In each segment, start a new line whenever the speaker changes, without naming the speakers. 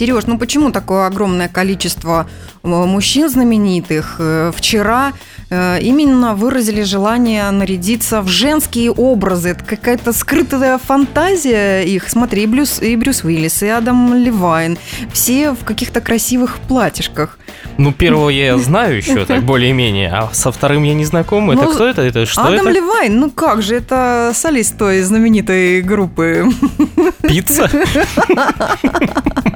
Сереж, ну почему такое огромное количество э, мужчин знаменитых э, вчера э, именно выразили желание нарядиться в женские образы? Это какая-то скрытая фантазия их. Смотри, и Брюс, и Брюс Уиллис, и Адам Левайн. Все в каких-то красивых платьишках.
Ну, первого я знаю еще, так более-менее, а со вторым я не знаком. Это
Ну,
кто это? Это что
Адам
это?
Левайн, ну как же, это солист той знаменитой группы.
Пицца?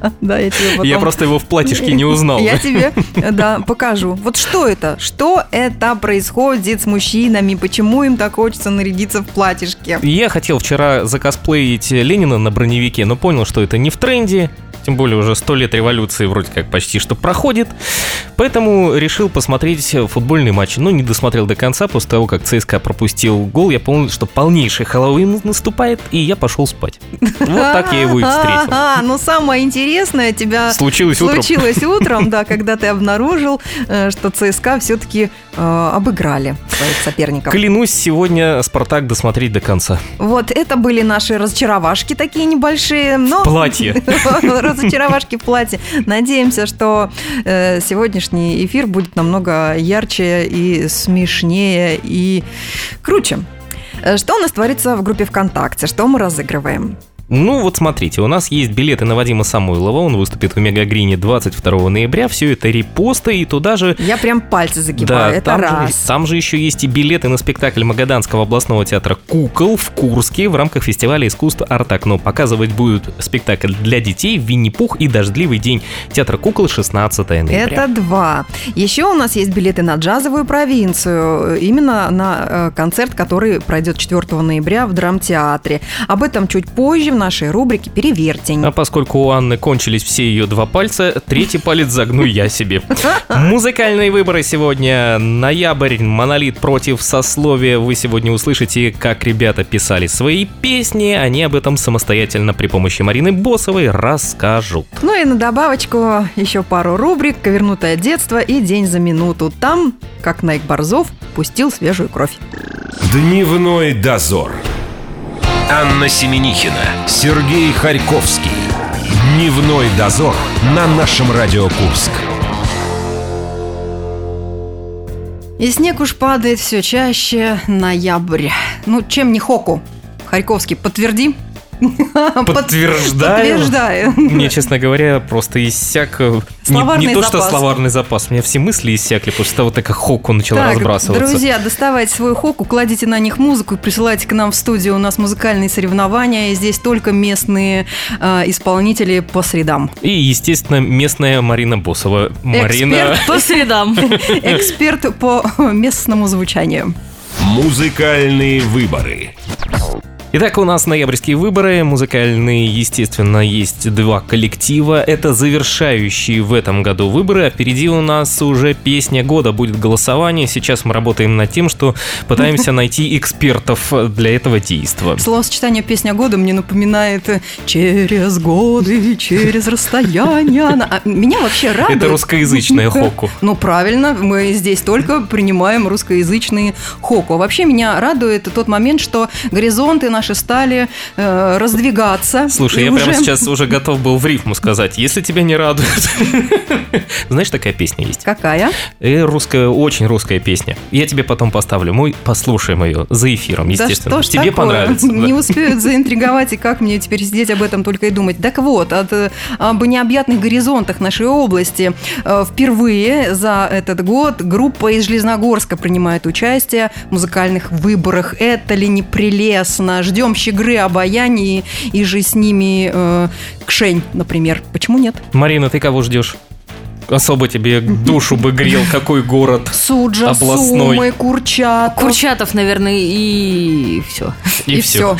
Да, я тебе потом...
Я просто его в платьишке не узнал.
Я тебе, да, покажу. Вот что это? Что это происходит с мужчинами? Почему им так хочется нарядиться в платьишке?
Я хотел вчера закосплеить Ленина на броневике, но понял, что это не в тренде. Тем более уже сто лет революции вроде как почти что проходит. Поэтому решил посмотреть футбольный матч. Но не досмотрел до конца. После того, как ЦСКА пропустил гол, я понял, что полнейший Хэллоуин наступает, и я пошел спать. Вот так я его и встретил.
А, но самое интересное тебя
Случилось утром.
случилось утром, да, когда ты обнаружил, э, что ЦСКА все-таки обыграли своих соперников.
Клянусь, сегодня Спартак досмотреть до конца.
Вот это были наши разочаровашки такие небольшие, но...
В платье.
Разочаровашки в платье. Надеемся, что э, сегодняшний эфир будет намного ярче и смешнее и круче. Э, Что у нас творится в группе ВКонтакте? Что мы разыгрываем?
Ну вот смотрите, у нас есть билеты на Вадима Самойлова, он выступит в Мегагрине 22 ноября, все это репосты, и туда же...
Я прям пальцы загибаю, это
там,
раз.
Же, там же еще есть и билеты на спектакль Магаданского областного театра «Кукол» в Курске в рамках фестиваля искусств «Арт-окно». Показывать будет спектакль для детей «Винни-Пух» и «Дождливый день» театра «Кукол» 16 ноября.
Это два. Еще у нас есть билеты на джазовую провинцию, именно на э, концерт, который пройдет 4 ноября в драмтеатре. Об этом чуть позже нашей рубрике «Перевертень».
А поскольку у Анны кончились все ее два пальца, третий палец загну я себе. Музыкальные выборы сегодня. Ноябрь, монолит против сословия. Вы сегодня услышите, как ребята писали свои песни. Они об этом самостоятельно при помощи Марины Босовой расскажут.
Ну и на добавочку еще пару рубрик «Ковернутое детство» и «День за минуту». Там, как Найк Борзов, пустил свежую кровь.
Дневной дозор. Анна Семенихина, Сергей Харьковский. Дневной дозор на нашем Радио Курск.
И снег уж падает все чаще. Ноябрь. Ну, чем не хоку? Харьковский, подтверди.
Подтверждаю.
Подтверждаю.
Мне, честно говоря, просто иссяк... э, Не,
Словарный
не то, что словарный запас, у меня все мысли иссякли после того, как Хоку начала
Так,
разбрасываться.
друзья, доставайте свой хоку, кладите на них музыку и присылайте к нам в студию. У нас музыкальные соревнования, и здесь только местные э, исполнители по средам.
И, естественно, местная Марина Босова. Марина...
Эксперт,
По средам.
эксперт по местному звучанию.
Музыкальные выборы.
Итак, у нас ноябрьские выборы. Музыкальные, естественно, есть два коллектива. Это завершающие в этом году выборы. А впереди у нас уже песня года будет голосование. Сейчас мы работаем над тем, что пытаемся найти экспертов для этого действа.
Словосочетание «Песня года» мне напоминает э, «Через годы, через расстояние». она». А Меня вообще радует...
Это русскоязычная хоку.
Ну, правильно, мы здесь только принимаем русскоязычные хоку. А Вообще меня радует тот момент, что горизонты наши стали э, раздвигаться.
Слушай,
И
я
уже-
прямо сейчас уже готов был в рифму сказать. Если тебя не радует... Знаешь, такая песня есть?
Какая?
Э, русская, очень русская песня. Я тебе потом поставлю. Мы послушаем ее за эфиром, естественно.
Да что
тебе
такое?
понравится. да.
Не успеют заинтриговать, и как мне теперь сидеть об этом только и думать. Так вот, от, э, об необъятных горизонтах нашей области э, впервые за этот год группа из Железногорска принимает участие в музыкальных выборах. Это ли не прелестно? Ждем щегры обаяния и же с ними э, Кшень, например. Почему нет?
Марина, ты кого ждешь? Особо тебе душу бы грел, какой город
Суджа,
Областной.
Сумы, Курчатов.
Курчатов, наверное, и все.
и, все.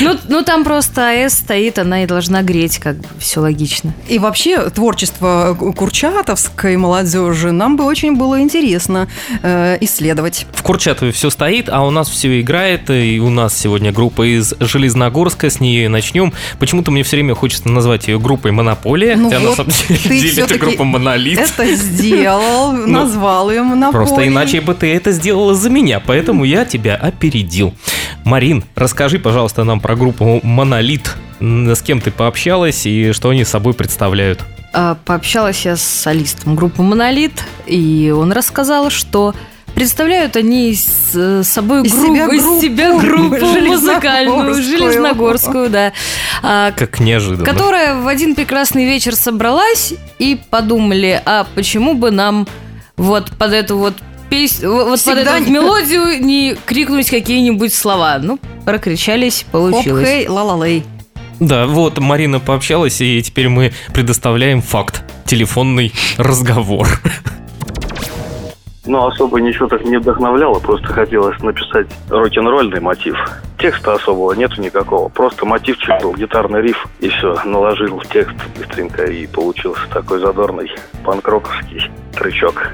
Ну, ну, там просто АЭС стоит, она и должна греть, как бы, все логично.
И вообще творчество курчатовской молодежи нам бы очень было интересно э, исследовать.
В Курчатове все стоит, а у нас все играет, и у нас сегодня группа из Железногорска, с нее и начнем. Почему-то мне все время хочется назвать ее группой Монополия,
Ну
хотя на
вот.
самом деле
ты
группа Монолит.
Это сделал, назвал им на
Ну, Просто иначе бы ты это сделала за меня, поэтому я тебя опередил. Марин, расскажи, пожалуйста, нам про группу Монолит. С кем ты пообщалась и что они собой представляют?
А, Пообщалась я с солистом группы «Монолит», и он рассказал, что представляют они с э, собой
Из
группу,
себя
из
группу
себя группу музыкальную, железногорскую, да,
Как неожиданно.
которая в один прекрасный вечер собралась и подумали, а почему бы нам вот под эту вот песню, вот под
Всегда
эту вот
не-
мелодию не крикнуть какие-нибудь слова. Ну, прокричались,
Хоп,
получилось.
хей, ла-ла-лей.
Да, вот Марина пообщалась, и теперь мы предоставляем факт. Телефонный разговор.
Ну, особо ничего так не вдохновляло, просто хотелось написать рок-н-ролльный мотив. Текста особого нету никакого, просто мотивчик был, гитарный риф, и все, наложил в текст быстренько, и получился такой задорный панк-роковский трючок.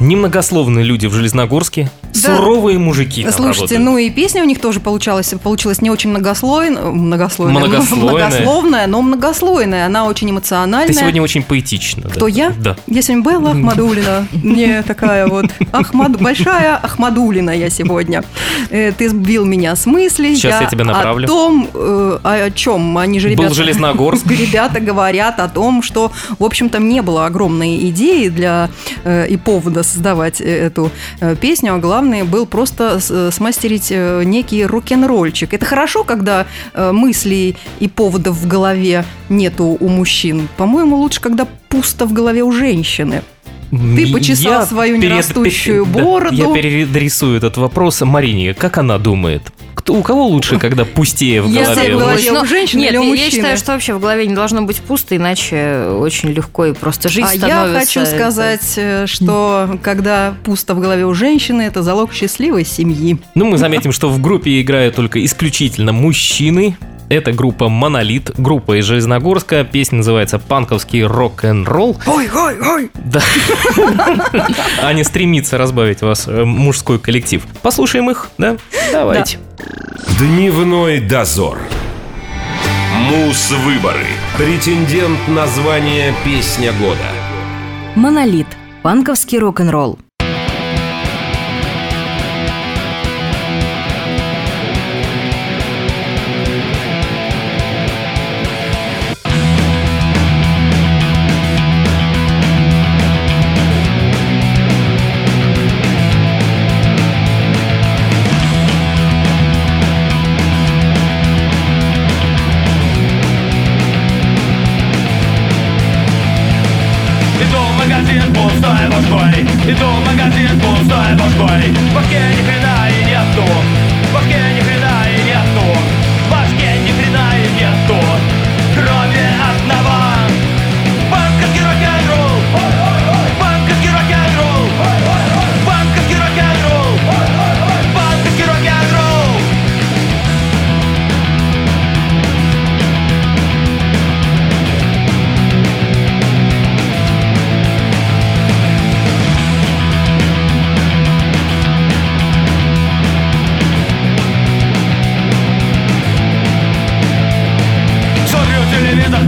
Немногословные люди в Железногорске. Суровые мужики
Слушайте,
работают.
ну и песня у них тоже получалась, получилась не очень многослойная, многослойная,
Многослойная.
многословная, но многослойная. Она очень эмоциональная.
Ты сегодня очень поэтична. да.
Кто я?
Да.
Я сегодня Белла Ахмадулина. Не такая вот Ахмад... большая Ахмадулина я сегодня. Э, Ты сбил меня с мысли.
Сейчас я тебя направлю.
О том, э, о чем они же
Был
ребята...
Железногорск.
Ребята говорят о том, что, в общем-то, не было огромной идеи для э, и повода создавать э, эту э, песню, а главное был просто э, смастерить э, некий рок-н-ролльчик. Это хорошо, когда э, мыслей и поводов в голове нету у мужчин. По-моему, лучше, когда пусто в голове у женщины. Ты почесал
Я
свою
перед-
нерастущую
да,
бороду.
я переадресую этот вопрос Марине. Как она думает? У кого лучше, когда пустее в
Я
голове?
в голове
Ну,
у женщины
нет,
или у
я- Я
мужчины?
считаю, что вообще в голове не должно быть пусто, иначе очень легко и просто жить
А я
становится.
хочу
Это-
сказать, э, что когда пусто в голове у женщины, это залог счастливой семьи.
Ну, мы заметим, что в группе играют только исключительно мужчины. Это группа Монолит, группа из Железногорска. Песня называется «Панковский рок-н-ролл».
Ой, ой, ой!
Да. Аня стремится разбавить вас э, мужской коллектив. Послушаем их, да? Давайте.
Дневной дозор. Мус-выборы. Претендент на звание «Песня года».
Монолит. Панковский рок-н-ролл.
Магазин пустой башкой Иду в магазин пустой башкой В башке ни и нету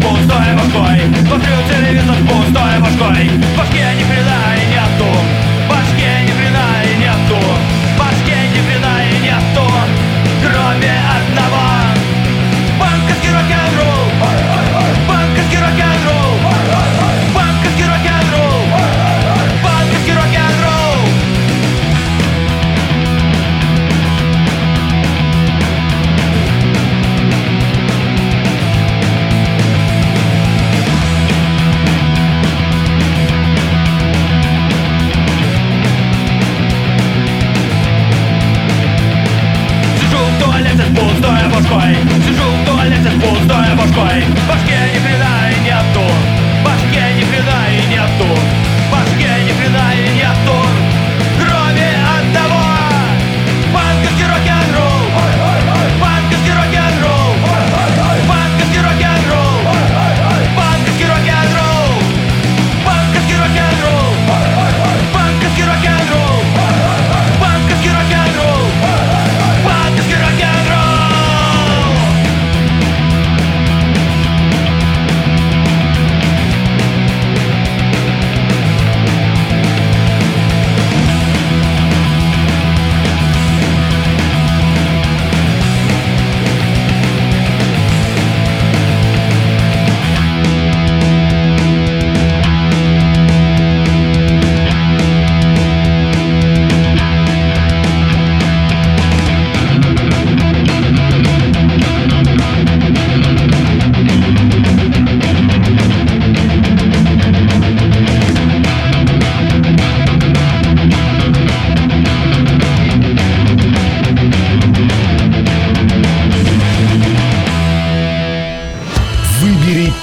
пустой башкой Смотрю телевизор пустой башкой В башке ни хрена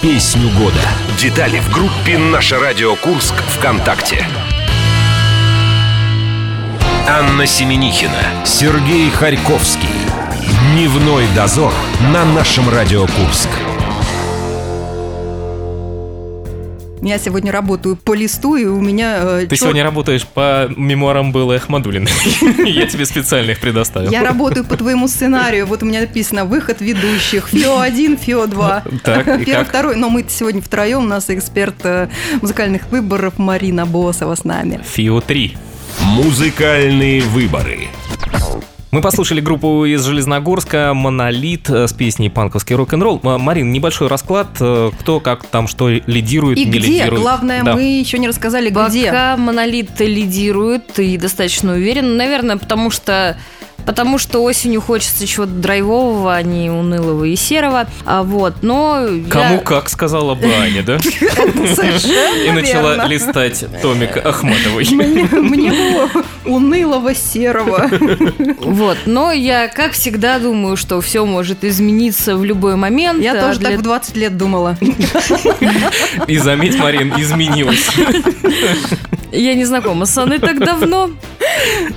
года. Детали в группе «Наше радио Курск» ВКонтакте. Анна Семенихина, Сергей Харьковский. Дневной дозор на нашем Радио Курск.
Я сегодня работаю по листу, и у меня... э,
Ты
чёр-
сегодня работаешь по мемуарам Беллы Ахмадулиной. Я тебе специально их предоставил.
Я работаю по твоему сценарию. Вот у меня написано выход ведущих. ФИО-1, ФИО-2.
Так, и
Первый, второй. Но мы сегодня втроем. У нас эксперт э, музыкальных выборов Марина Босова с нами.
ФИО 3.
Музыкальные выборы.
Мы послушали группу из Железногорска «Монолит» э, с песней «Панковский рок-н-ролл». Марин, небольшой расклад, э, кто как там что лидирует,
И
не
где?
лидирует.
Главное,
Да.
мы еще не рассказали, где.
Пока монолит лидирует и достаточно уверен. Наверное, потому что Потому что осенью хочется чего-то драйвового, а не унылого и серого. А вот, но... я-
Кому как, сказала бы Аня, да?
Совершенно
И начала листать томик Ахматовой.
Мне, было унылого серого.
Вот, но я, как всегда, думаю, что все может измениться в любой момент.
Я
а
тоже так в 20 лет думала.
И заметь, Марин, изменилась.
Я не знакома с Анной так давно.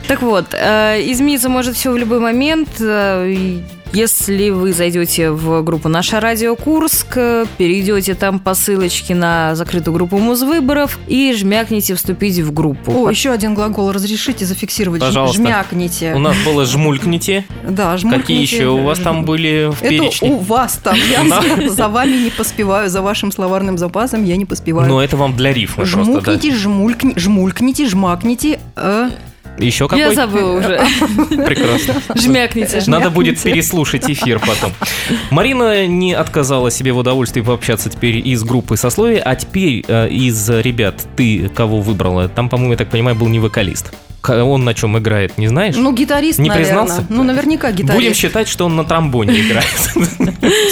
Так вот, э, измениться может все в любой момент. Э, Если вы зайдете в группу «Наша радио Курск», э, перейдете там по ссылочке на закрытую группу музвыборов и жмякните «Вступить в группу».
О, еще один глагол. Разрешите зафиксировать.
Пожалуйста.
Жмякните.
У нас было «жмулькните».
Да, жмуркните.
Какие еще у вас там были в
Это
перечне?
у вас там. Я за, вами не поспеваю, за вашим словарным запасом я не поспеваю.
Ну, это вам для рифма просто, да.
Жмукните, жмулькни, жмулькните, жмакните.
Еще какой?
Я забыла уже.
Прекрасно.
Жмякните.
Надо будет переслушать эфир потом. Марина не отказала себе в удовольствии пообщаться теперь из группы сословия, а теперь э, из ребят ты кого выбрала? Там, по-моему, я так понимаю, был не вокалист. Он на чем играет, не знаешь?
Ну, гитарист,
Не
наверное.
признался?
Ну, наверняка гитарист.
Будем считать, что он на тромбоне играет.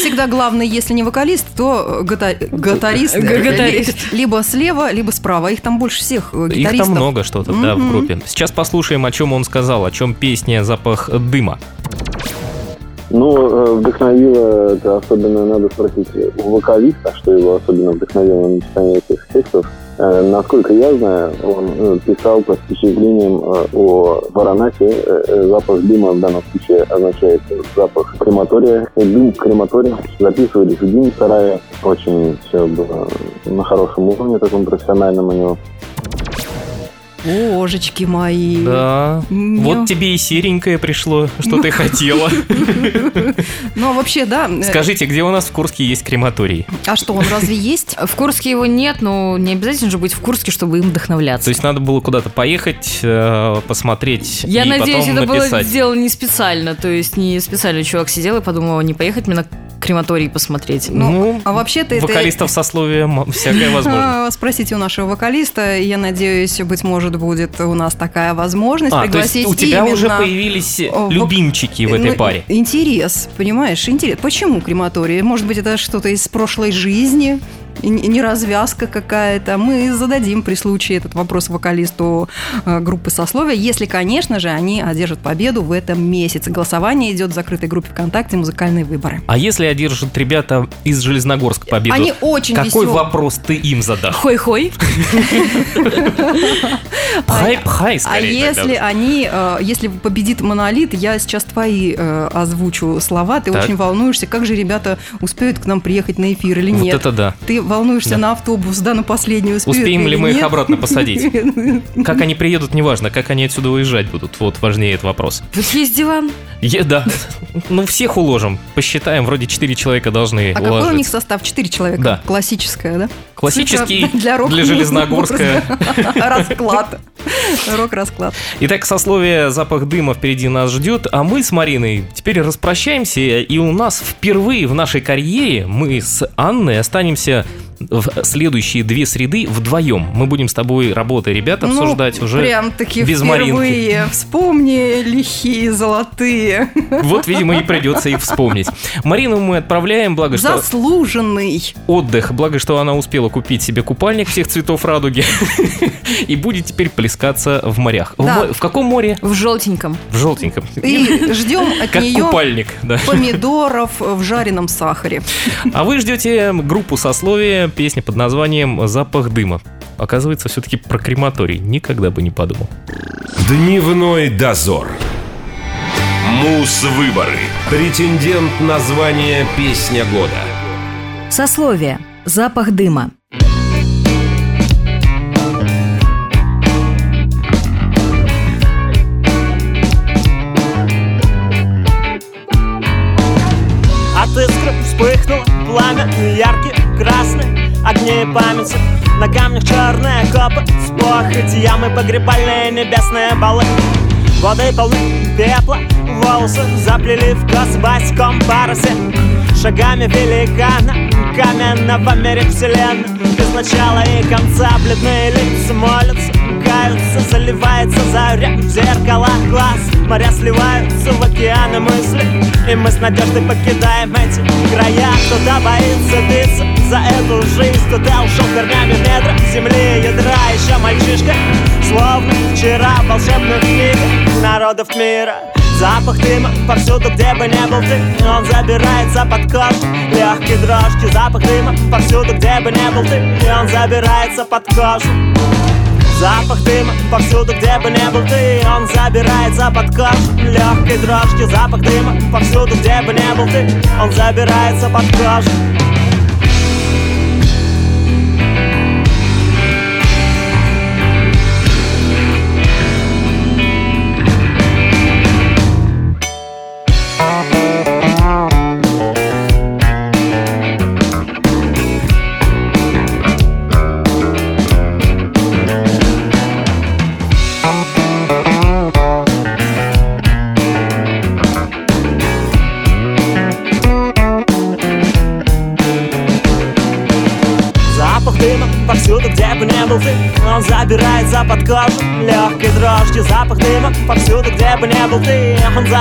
Всегда главное, если не вокалист, то гата- гатарист.
Г- гатарист.
Либо слева, либо справа. Их там больше всех э,
Их
гитаристов.
там много что-то, да, в группе. Сейчас послушаем, о чем он сказал, о чем песня «Запах дыма».
Ну, э, вдохновило это особенно, надо спросить у вокалиста, что его особенно вдохновило на написание этих текстов. Э, Насколько я знаю, он э, писал под впечатлением э, о Варанасе. Запах дыма в данном случае означает запах крематория. Дым в крематории. Записывались в дым в сарае. Очень все было на хорошем уровне, таком профессиональном у него.
Божечки мои.
Да.
М,
Вот тебе и серенькое пришло, что ты хотела.
Ну, а вообще, да.
Скажите, где у нас в Курске есть крематорий?
А что, он разве есть?
В Курске его нет, но не обязательно же быть в Курске, чтобы им
То
вдохновляться.
есть надо было куда-то поехать, э, посмотреть
Я надеюсь, это было сделано не специально. То есть не специально чувак сидел и подумал, не поехать мне на крематорий посмотреть.
Ну, а вообще-то это-
вокалистов сословия м- всякое возможно.
Спросите у нашего вокалиста. Я надеюсь, быть может, будет у нас такая возможность
А, то есть
пригласить
у тебя уже появились
вок-
любимчики в этой
Ну,
паре.
Интерес, понимаешь? Интерес. Почему крематорий? Может быть, это что-то из прошлой жизни? Не развязка какая-то. Мы зададим при случае этот вопрос вокалисту э, группы сословия, если, конечно же, они одержат победу в этом месяце. Голосование идет в закрытой группе ВКонтакте «Музыкальные выборы».
А если одержат ребята из Железногорска победу?
Они очень
Какой
весел-
вопрос ты им задашь?
Хой-хой.
Пхай,
А если они, э, если победит монолит, я сейчас твои э, озвучу слова, ты очень волнуешься, как же ребята успеют к нам приехать на эфир или
Вот
нет.
это да.
Ты волнуешься
Да.
на автобус, да, на последний
Успеем
или
ли мы их
нет?
обратно посадить? Как они приедут, неважно. Как они отсюда уезжать будут. Вот важнее этот вопрос.
Тут есть диван.
Е- да. Ну, всех уложим. Посчитаем, вроде 4 человека должны
А какой у них состав? Четыре человека?
Да.
Классическая, да?
Классический
для, рок-
для Железногорска.
Расклад. Рок-расклад.
Итак, сословие «Запах дыма» впереди нас ждет, а мы с Мариной теперь распрощаемся, и у нас впервые в нашей карьере мы с Анной останемся в следующие две среды вдвоем. Мы будем с тобой работы ребят
Ну,
обсуждать уже
Прям-таки
без Маринки.
впервые. Вспомни лихие золотые.
Вот, видимо, и придется их вспомнить. Марину мы отправляем, благо что
Заслуженный.
отдых, благо что она успела купить себе купальник всех цветов радуги и будет теперь плескаться в морях. В
Да.
мо- В каком море?
В желтеньком.
В желтеньком.
И ждем от
Как
нее
купальник, да.
помидоров в жареном сахаре.
А вы ждете группу сословия песня под названием «Запах дыма». Оказывается, все-таки про крематорий. Никогда бы не подумал.
Дневной дозор. Мус-выборы. Претендент на звание «Песня года».
Сословие. Запах дыма.
От искры вспыхнуло пламя яркий, красный Огни памяти на камнях черные копы Вспахать ямы погребальные небесные балы. Воды полны пепла, волосы заплели в кос в баськом парусе Шагами великана, каменного мире вселенной. Без начала и конца бледные лица молятся Каются, заливается заря в зеркала глаз. Моря сливаются в океаны мысли И мы с надеждой покидаем эти края. Кто-то боится биться за эту жизнь Кто-то ушел корнями метра земли ядра. Еще мальчишка, словно вчера волшебных книгах Народов мира Запах дыма повсюду, где бы не был ты. Он забирается под кожу Легкие дрожки Запах дыма повсюду, где бы не был ты. И он забирается под кожу Запах дыма повсюду, где бы не был ты Он забирается под кожу Легкой дрожки Запах дыма повсюду, где бы не был ты Он забирается под кожу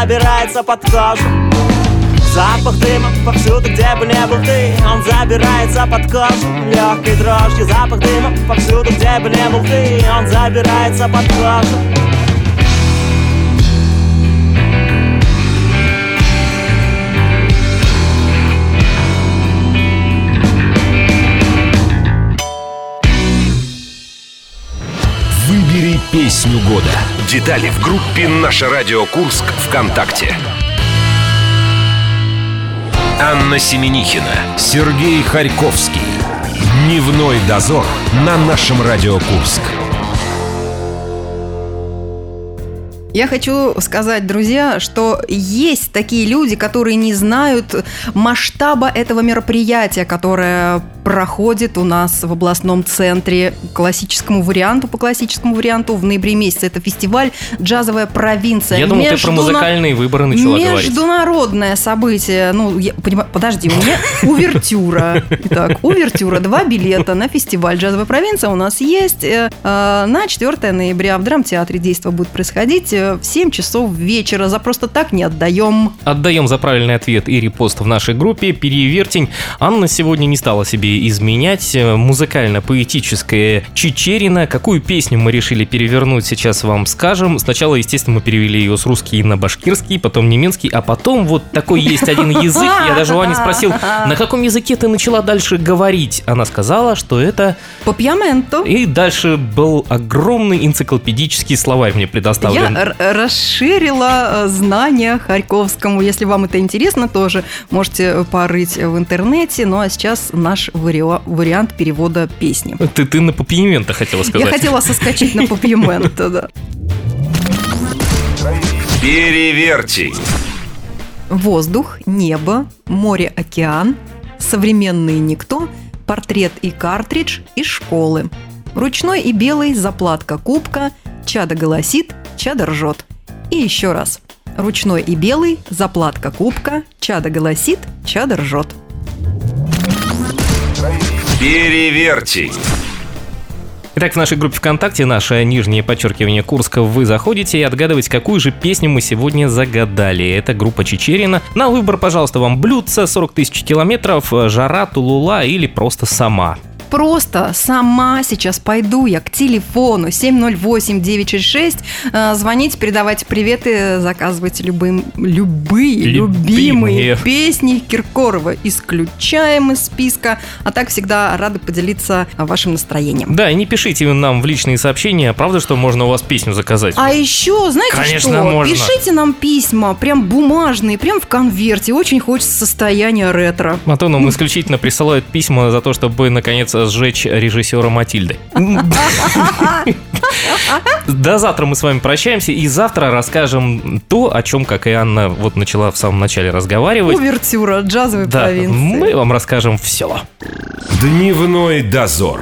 забирается под кожу. Запах дыма повсюду, где бы не был ты Он забирается под кожу. Легкой дрожки Запах дыма повсюду, где бы не был ты Он забирается под кожу
песню года. Детали в группе «Наше радио Курск» ВКонтакте. Анна Семенихина, Сергей Харьковский. Дневной дозор на нашем Радио Курск.
Я хочу сказать, друзья, что есть такие люди, которые не знают масштаба этого мероприятия, которое проходит у нас в областном центре классическому варианту, по классическому варианту в ноябре месяце. Это фестиваль «Джазовая провинция».
Я думал, ты про
Междуна-
музыкальные выборы начала говорить.
Международное событие. Ну, я понимаю, подожди, у меня увертюра. Итак, увертюра. Два билета на фестиваль «Джазовая провинция» у нас есть. Э, э, На 4 ноября в драмтеатре действо будет происходить э, в 7 часов вечера. За просто так не отдаем.
Отдаем за правильный ответ и репост в нашей группе «Перевертень». Анна сегодня не стала себе изменять. Музыкально-поэтическая Чечерина. Какую песню мы решили перевернуть, сейчас вам скажем. Сначала, естественно, мы перевели ее с русский на башкирский, потом немецкий, а потом вот такой есть один язык. Я даже у Ани спросил, на каком языке ты начала дальше говорить? Она сказала, что это...
По пьяменту.
И дальше был огромный энциклопедический словарь мне
Я
предоставлен.
р- расширила э, знания Харьковскому. Если вам это интересно, тоже можете порыть в интернете. Ну а сейчас наш вариа- вариант перевода песни.
Ты, ты на попьемента хотела сказать.
Я хотела соскочить на попьемента, да.
Перевертень.
Воздух, небо, море, океан, современный никто, портрет и картридж из школы. Ручной и белый, заплатка кубка, чада голосит, чада ржет. И еще раз. Ручной и белый, заплатка кубка, чада голосит, чада ржет.
Перевертень.
Итак, в нашей группе ВКонтакте, наше нижнее подчеркивание Курска, вы заходите и отгадываете, какую же песню мы сегодня загадали. Это группа Чечерина. На выбор, пожалуйста, вам блюдца, 40 тысяч километров, жара, тулула или просто сама.
Просто сама сейчас пойду я к телефону 708-966, э, звоните, передавайте приветы, заказывайте любым, любые,
Любимые.
любимые песни Киркорова. Исключаем из списка, а так всегда рады поделиться вашим настроением.
Да, и не пишите нам в личные сообщения, правда, что можно у вас песню заказать?
А еще, знаете
Конечно,
что?
можно.
Пишите нам письма, прям бумажные, прям в конверте. Очень хочется состояния ретро.
А то нам исключительно присылают письма за то, чтобы наконец сжечь режиссера Матильды. До завтра мы с вами прощаемся, и завтра расскажем то, о чем, как и Анна вот начала в самом начале разговаривать.
Увертюра джазовой
Да,
провинции.
мы вам расскажем все.
Дневной дозор.